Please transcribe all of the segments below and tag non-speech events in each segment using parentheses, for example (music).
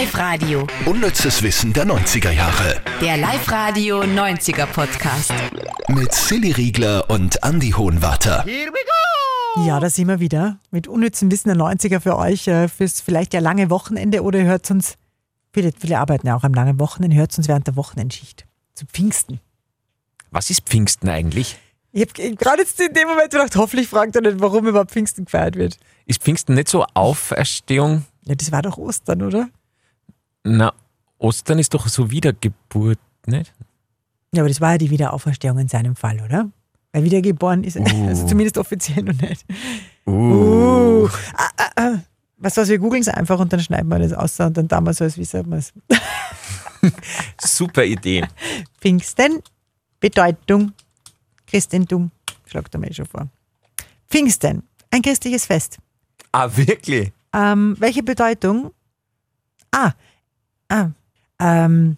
Live-Radio. Unnützes Wissen der 90er Jahre. Der Live-Radio 90er Podcast. Mit Silly Riegler und Andy Hohenwarter. Ja, da sind wir wieder mit unnützem Wissen der 90er für euch, äh, fürs vielleicht ja lange Wochenende oder ihr hört uns, viele, viele arbeiten ja auch am langen Wochenende, hört uns während der Wochenendschicht. Zu Pfingsten. Was ist Pfingsten eigentlich? Ich habe gerade jetzt in dem Moment gedacht, hoffentlich fragt er nicht, warum überhaupt Pfingsten gefeiert wird. Ist Pfingsten nicht so Auferstehung? Ja, das war doch Ostern, oder? Na, Ostern ist doch so Wiedergeburt, nicht? Ja, aber das war ja die Wiederauferstehung in seinem Fall, oder? Weil wiedergeboren ist, also zumindest offiziell noch nicht. Uh. Ah, ah, ah. Was was wir googeln es einfach und dann schneiden wir das aus und dann damals so, als wie sagt man es. Super Idee. Pfingsten, Bedeutung, Christentum, schlagt er mir eh schon vor. Pfingsten, ein christliches Fest. Ah, wirklich? Ähm, welche Bedeutung? Ah, ah, ähm,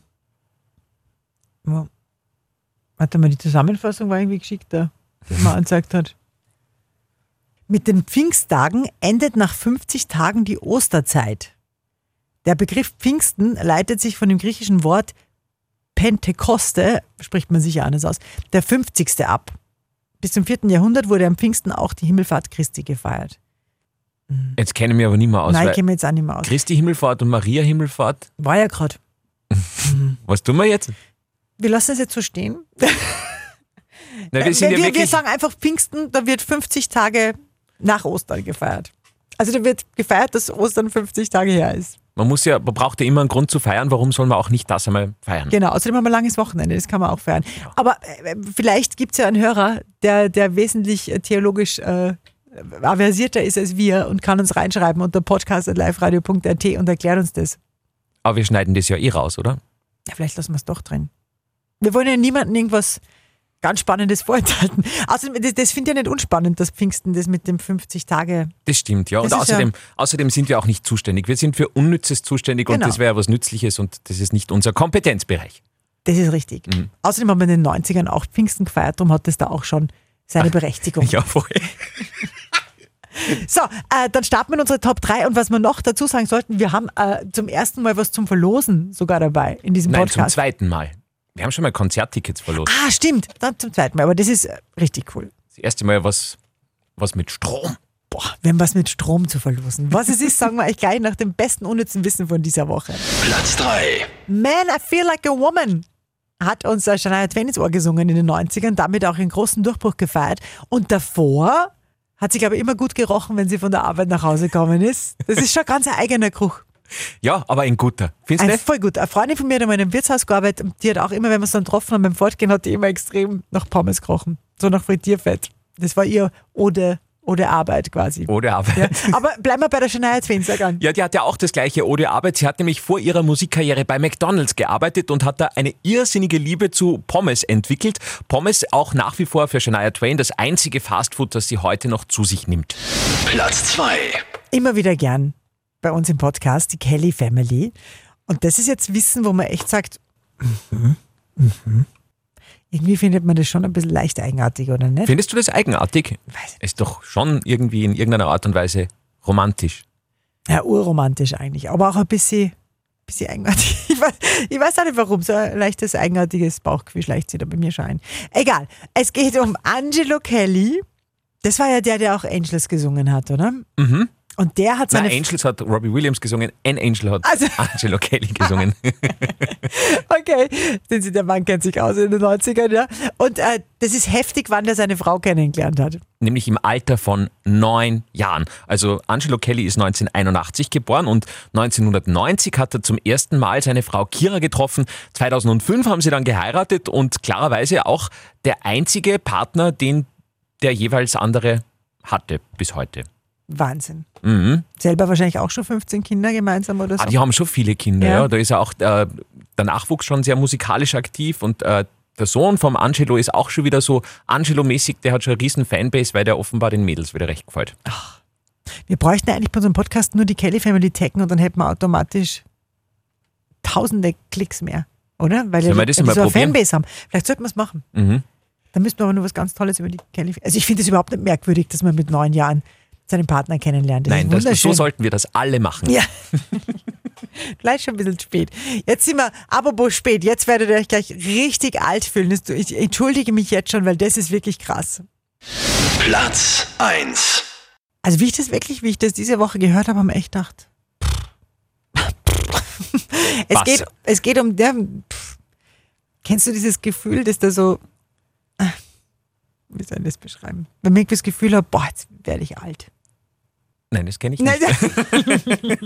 warte mal, die Zusammenfassung war irgendwie geschickter, die man angezeigt hat. Mit den Pfingsttagen endet nach 50 Tagen die Osterzeit. Der Begriff Pfingsten leitet sich von dem griechischen Wort Pentekoste, spricht man sicher anders aus, der 50. ab. Bis zum 4. Jahrhundert wurde am Pfingsten auch die Himmelfahrt Christi gefeiert. Jetzt kenne ich mich aber nicht mehr aus. Nein, ich kenne mich jetzt auch nicht mehr aus. Christi Himmelfahrt und Maria Himmelfahrt, War ja gerade. (laughs) was tun wir jetzt? Wir lassen es jetzt so stehen. Na, wir, wir sind ja wir, wir sagen einfach Pfingsten, da wird 50 Tage nach Ostern gefeiert. Also da wird gefeiert, dass Ostern 50 Tage her ist. man muss ja, man braucht ja immer einen Grund zu feiern, warum soll man auch nicht das einmal feiern? Genau, außerdem haben wir ein langes Wochenende, das kann man auch feiern. Aber äh, vielleicht gibt es ja einen Hörer, der, der wesentlich äh, theologisch äh, aversierter ist als wir und kann uns reinschreiben unter podcast.liveradio.at und erklärt uns das. Aber wir schneiden das ja eh raus, oder? Ja, vielleicht lassen wir es doch drin. Wir wollen ja niemandem irgendwas ganz Spannendes vorenthalten. (laughs) Außerdem, das, das finde ich ja nicht unspannend, das Pfingsten, das mit dem 50 Tage. Das stimmt, ja. Und Das ist ja- außerdem, außerdem sind wir auch nicht zuständig. Wir sind für Unnützes zuständig und Genau. das wäre was Nützliches und das ist nicht unser Kompetenzbereich. Das ist richtig. Mhm. Außerdem haben wir in den 90ern auch Pfingsten gefeiert, darum hat das da auch schon seine Berechtigung. (laughs) Ja, voll. (laughs) So, äh, dann starten wir in unsere Top 3 und was wir noch dazu sagen sollten, wir haben äh, zum ersten Mal was zum Verlosen sogar dabei in diesem Nein, zum Podcast. zweiten Mal. Wir haben schon mal Konzerttickets verlost. ah, stimmt, dann zum zweiten Mal, aber das ist äh, richtig cool. Das erste Mal was, was mit Strom. Boah, wir haben was mit Strom zu verlosen. Was es ist, sagen wir euch gleich nach dem besten unnützen Wissen von dieser Woche. Platz 3. Man, I Feel Like a Woman hat uns Shania Twain ins Ohr gesungen in den 90ern, damit auch einen großen Durchbruch gefeiert. Und davor hat sie, glaube ich, immer gut gerochen, wenn sie von der Arbeit nach Hause gekommen ist. Das ist schon ganz ein eigener Geruch. Ja, aber ein guter. Findest du Ein, nicht? voll gut. Eine Freundin von mir hat einmal in einem Wirtshaus gearbeitet und die hat auch immer, wenn wir es dann getroffen haben beim Fortgehen, hat die immer extrem nach Pommes gerochen. So nach Frittierfett. Das war ihr Ode, Ode Arbeit quasi. Oder Arbeit. Ja. Aber bleiben wir bei der Shania Twain, sag an. Ja, die hat ja auch das gleiche Ode Arbeit. Sie hat nämlich vor ihrer Musikkarriere bei McDonalds gearbeitet und hat da eine irrsinnige Liebe zu Pommes entwickelt. Pommes auch nach wie vor für Shania Twain das einzige Fastfood, das sie heute noch zu sich nimmt. Platz 2. immer wieder gern bei uns im Podcast, die Kelly Family. Und das ist jetzt Wissen, wo man echt sagt, mhm, mhm. Irgendwie findet man das schon ein bisschen leicht eigenartig, oder nicht? Findest du das eigenartig? Weiß nicht. Ist doch schon irgendwie in irgendeiner Art und Weise romantisch. Ja, urromantisch eigentlich, aber auch ein bisschen, bisschen eigenartig. (laughs) Ich weiß, ich weiß auch nicht warum, so ein leichtes eigenartiges Bauchgefühl schleicht sich da bei mir schon ein. Egal, es geht um Angelo Kelly. Das war ja der, der auch Angels gesungen hat, oder? Mhm. Und der hat Nein, seine Angels hat Robbie Williams gesungen, N Angel hat Also- (laughs) Angelo Kelly gesungen. (laughs) Okay, den Sie, der Mann kennt sich aus in den 90ern, ja. Und äh, das ist heftig, wann der seine Frau kennengelernt hat. nämlich im Alter von neun Jahren. Also Angelo Kelly ist 1981 geboren und 1990 hat er zum ersten Mal seine Frau Kira getroffen. 2005 haben sie dann geheiratet und klarerweise auch der einzige Partner, den der jeweils andere hatte bis heute. Wahnsinn. Mhm. Selber wahrscheinlich auch schon 15 Kinder gemeinsam oder so. Ah, die haben schon viele Kinder, Ja. ja. Da ist ja auch äh, der Nachwuchs schon sehr musikalisch aktiv und äh, der Sohn vom Angelo ist auch schon wieder so Angelo-mäßig, der hat schon eine riesen Fanbase, weil der offenbar den Mädels wieder recht gefällt. Wir bräuchten eigentlich bei unserem Podcast nur die Kelly Family taggen und dann hätten wir automatisch tausende Klicks mehr, oder? Weil wir das mal so eine? Fanbase haben. Vielleicht sollten wir es machen. Mhm. Dann müssten wir aber nur was ganz Tolles über die Kelly Also ich finde es überhaupt nicht merkwürdig, dass man mit neun Jahren seinen Partner kennenlernt. Das Nein, ist das, so sollten wir das alle machen. Ja. (laughs) Vielleicht schon ein bisschen spät. Jetzt sind wir, apropos spät, jetzt werdet ihr euch gleich richtig alt fühlen. Ich entschuldige mich jetzt schon, weil das ist wirklich krass. Platz 1. Also wie ich das wirklich, wie ich das diese Woche gehört habe, haben wir echt gedacht. (laughs) es, Was? geht, es geht um der. Pff. Kennst du dieses Gefühl, dass da so. Ah, Wie soll ich das beschreiben? Wenn irgendwie das Gefühl hat, boah, jetzt werde ich alt. Nein, das kenne ich Nein, nicht. (laughs)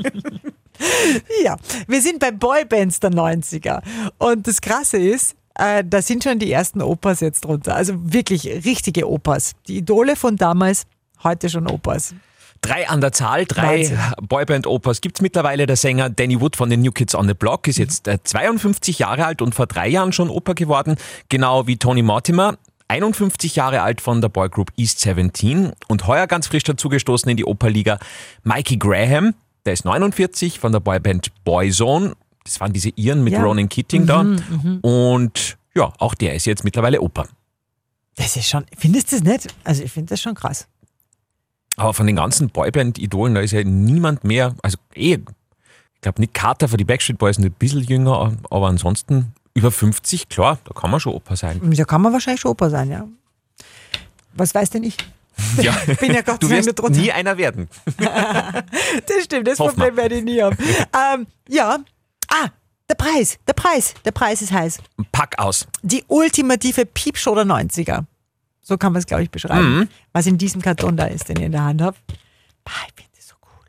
ja, wir sind bei Boybands der 90er. Und das Krasse ist, äh, da sind schon die ersten Opas jetzt drunter. Also wirklich richtige Opas. Die Idole von damals, heute schon Opas. Drei an der Zahl, drei. Boyband-Opas gibt es mittlerweile. Der Sänger Danny Wood von den New Kids on the Block ist jetzt äh, 52 Jahre alt und vor drei Jahren schon Opa geworden, genau wie Tony Mortimer. 51 Jahre alt von der Boygroup East 17 und heuer ganz frisch dazugestoßen in die Operliga Mikey Graham, der ist 49 von der Boyband Boyzone. Das waren diese Iren mit Ja. Mhm, Ronan Keating da. Und ja, auch der ist jetzt mittlerweile Opa. Das ist schon, findest du das nicht? Also ich finde das schon krass. Aber von den ganzen Boyband-Idolen, da ist ja niemand mehr, also eh, ich glaube Nick Carter für die Backstreet Boys ein bisschen jünger, aber ansonsten über 50, klar, da kann man schon Opa sein. Da kann man wahrscheinlich schon Opa sein, ja. Was weiß denn ich? (laughs) Ja. Ich bin ja Gott Du wirst nie einer werden. (laughs) Das stimmt, das wir. Problem werde ich nie haben. (laughs) ähm, ja. Ah, der Preis, der Preis, der Preis ist heiß. Pack aus. Die ultimative Piepshow der 90er. So kann man es, glaube ich, beschreiben. Mhm. Was in diesem Karton da ist, den ihr in der Hand habt. Ah, ich finde das so cool.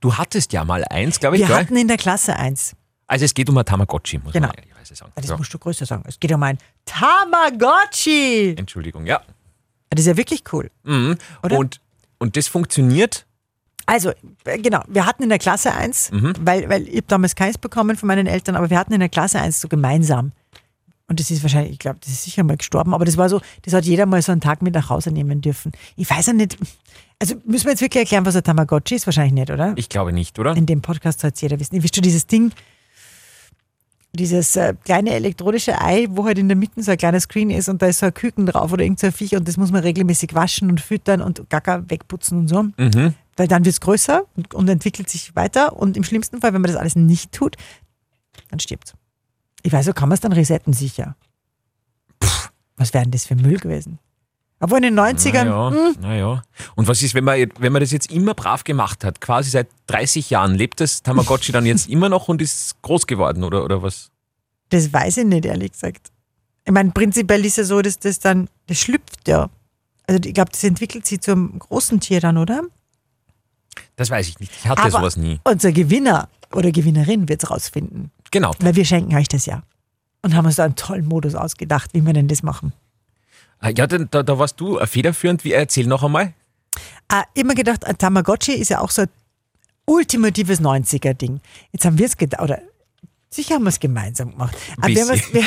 Du hattest ja mal eins, glaube ich, Wir gell? hatten in der Klasse eins. Also es geht um ein Tamagotchi, muss Genau. man ehrlicherweise sagen. Das Ja. musst du größer sagen. Es geht um ein Tamagotchi. Entschuldigung, ja. Das ist ja wirklich cool. Mhm. Oder? Und, und das funktioniert, Also, äh, genau, wir hatten in der Klasse eins, Mhm. weil, weil ich habe damals keins bekommen von meinen Eltern, aber wir hatten in der Klasse eins so gemeinsam. Und das ist wahrscheinlich, ich glaube, das ist sicher mal gestorben, aber das war so, das hat jeder mal so einen Tag mit nach Hause nehmen dürfen. Ich weiß ja nicht, also müssen wir jetzt wirklich erklären, was ein Tamagotchi ist? Wahrscheinlich nicht, oder? ich glaube nicht, oder? In dem Podcast soll es jeder wissen. Wisst schon, dieses Ding, dieses äh, kleine elektronische Ei, wo halt in der Mitte so ein kleiner Screen ist und da ist so ein Küken drauf oder irgend so Viech und das muss man regelmäßig waschen und füttern und Gacker wegputzen und so. Mhm. Weil dann wird es größer und, und entwickelt sich weiter und im schlimmsten Fall, wenn man das alles nicht tut, dann stirbt Ich weiß, so kann man es dann resetten, sicher. Was wäre denn das für Müll gewesen? Aber in den 90ern, Naja, hm, naja. Und was ist, wenn man, wenn man das jetzt immer brav gemacht hat, quasi seit 30 Jahren, lebt das Tamagotchi dann jetzt (laughs) immer noch und ist groß geworden oder, oder was? das weiß ich nicht, ehrlich gesagt. Ich meine, prinzipiell ist ja so, dass das dann, das schlüpft ja. Also ich glaube, das entwickelt sich zum großen Tier dann, oder? Das weiß ich nicht. Ich hatte Aber sowas nie. unser Gewinner oder Gewinnerin wird es rausfinden. Genau. Weil wir schenken euch das ja. Und haben uns da einen tollen Modus ausgedacht, wie wir denn das machen. Ah, Ja, da, da, da warst du äh, federführend. Wie, erzähl noch einmal. Ah, immer gedacht, Tamagotchi ist ja auch so ein ultimatives 90er-Ding. Jetzt haben wir es gedacht, oder sicher haben wir es gemeinsam gemacht. Aber wir, haben uns, wir,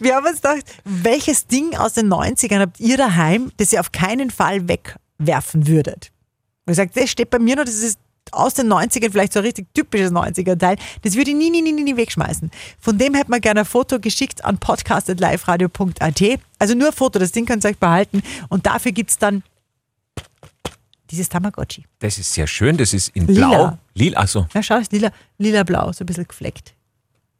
wir haben uns gedacht, welches Ding aus den 90ern habt ihr daheim, das ihr auf keinen Fall wegwerfen würdet? Und ich sage, das steht bei mir noch, das ist aus den 90ern vielleicht so ein richtig typisches 90er-Teil. Das würde ich nie, nie, nie, nie, wegschmeißen. Von dem hätte man gerne ein Foto geschickt an podcast.liveradio.at. Also nur ein Foto, das Ding könnt ihr euch behalten. Und dafür gibt es dann dieses Tamagotchi. Das ist sehr schön. Das ist in Lila. Blau. Lila, also. Ja, schau, ist lila, lila-blau, so ein bisschen gefleckt.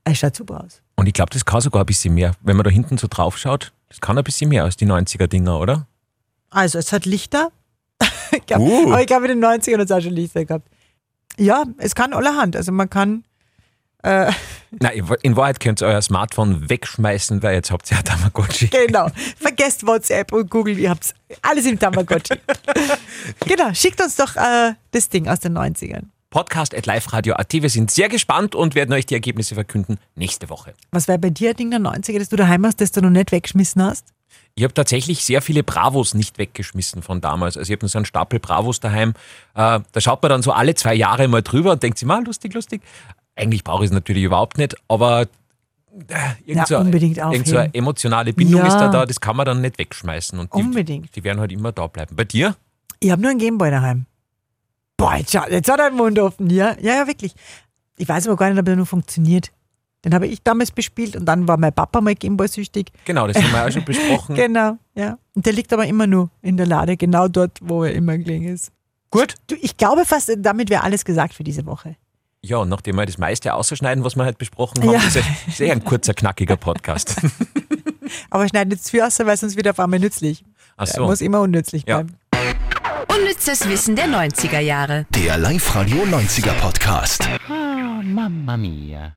Es schaut super aus. Und ich glaube, das kann sogar ein bisschen mehr. Wenn man da hinten so drauf schaut, das kann ein bisschen mehr als die 90er-Dinger, oder? Also, es hat Lichter. (laughs) ich glaub, Uh. Aber ich glaube, in den 90ern hat es auch schon Lichter gehabt. Ja, es kann allerhand. Also, man kann. Äh, (laughs) Nein, in Wahrheit könnt ihr euer Smartphone wegschmeißen, weil jetzt habt ihr ja Tamagotchi. genau. (laughs) Vergesst WhatsApp und Google, ihr habt alles im Tamagotchi. (laughs) genau, schickt uns doch äh, das Ding aus den 90ern. Podcast at liveradio.at. Wir sind sehr gespannt und werden euch die Ergebnisse verkünden nächste Woche. Was wäre bei dir ein Ding der 90er, das du daheim hast, das du noch nicht weggeschmissen hast? Ich habe tatsächlich sehr viele Bravos nicht weggeschmissen von damals. Also ich habe so einen Stapel Bravos daheim. Äh, da schaut man dann so alle zwei Jahre mal drüber und denkt sich, mal lustig, lustig. Eigentlich brauche ich es natürlich überhaupt nicht, aber äh, irgend, Ja, so, unbedingt irgend so eine emotionale Bindung Ja. ist da da, das kann man dann nicht wegschmeißen. Und die, Unbedingt. Die werden halt immer da bleiben. Bei dir? Ich habe nur einen Gameboy daheim. Boah, jetzt, jetzt hat er den Mund offen. Ja, ja, ja, wirklich. Ich weiß aber gar nicht, ob er nur funktioniert. Den habe ich damals bespielt und dann war mein Papa mal Gameboy-süchtig. Genau, das haben wir auch schon (laughs) besprochen. Genau, ja. Und der liegt aber immer nur in der Lade, genau dort, wo er immer gelegen ist. Gut. Du, ich glaube fast, damit wäre alles gesagt für diese Woche. Ja, und nachdem wir das meiste ausschneiden, was wir heute besprochen haben, Ja. ist es sehr ein kurzer, knackiger Podcast. (laughs) Aber schneid nicht zu viel aus, weil sonst wird er auf einmal nützlich. Ach so. muss immer unnützlich Ja. bleiben. Unnützes Wissen der 90er Jahre. Der Live-Radio 90er Podcast. Oh, Mamma mia.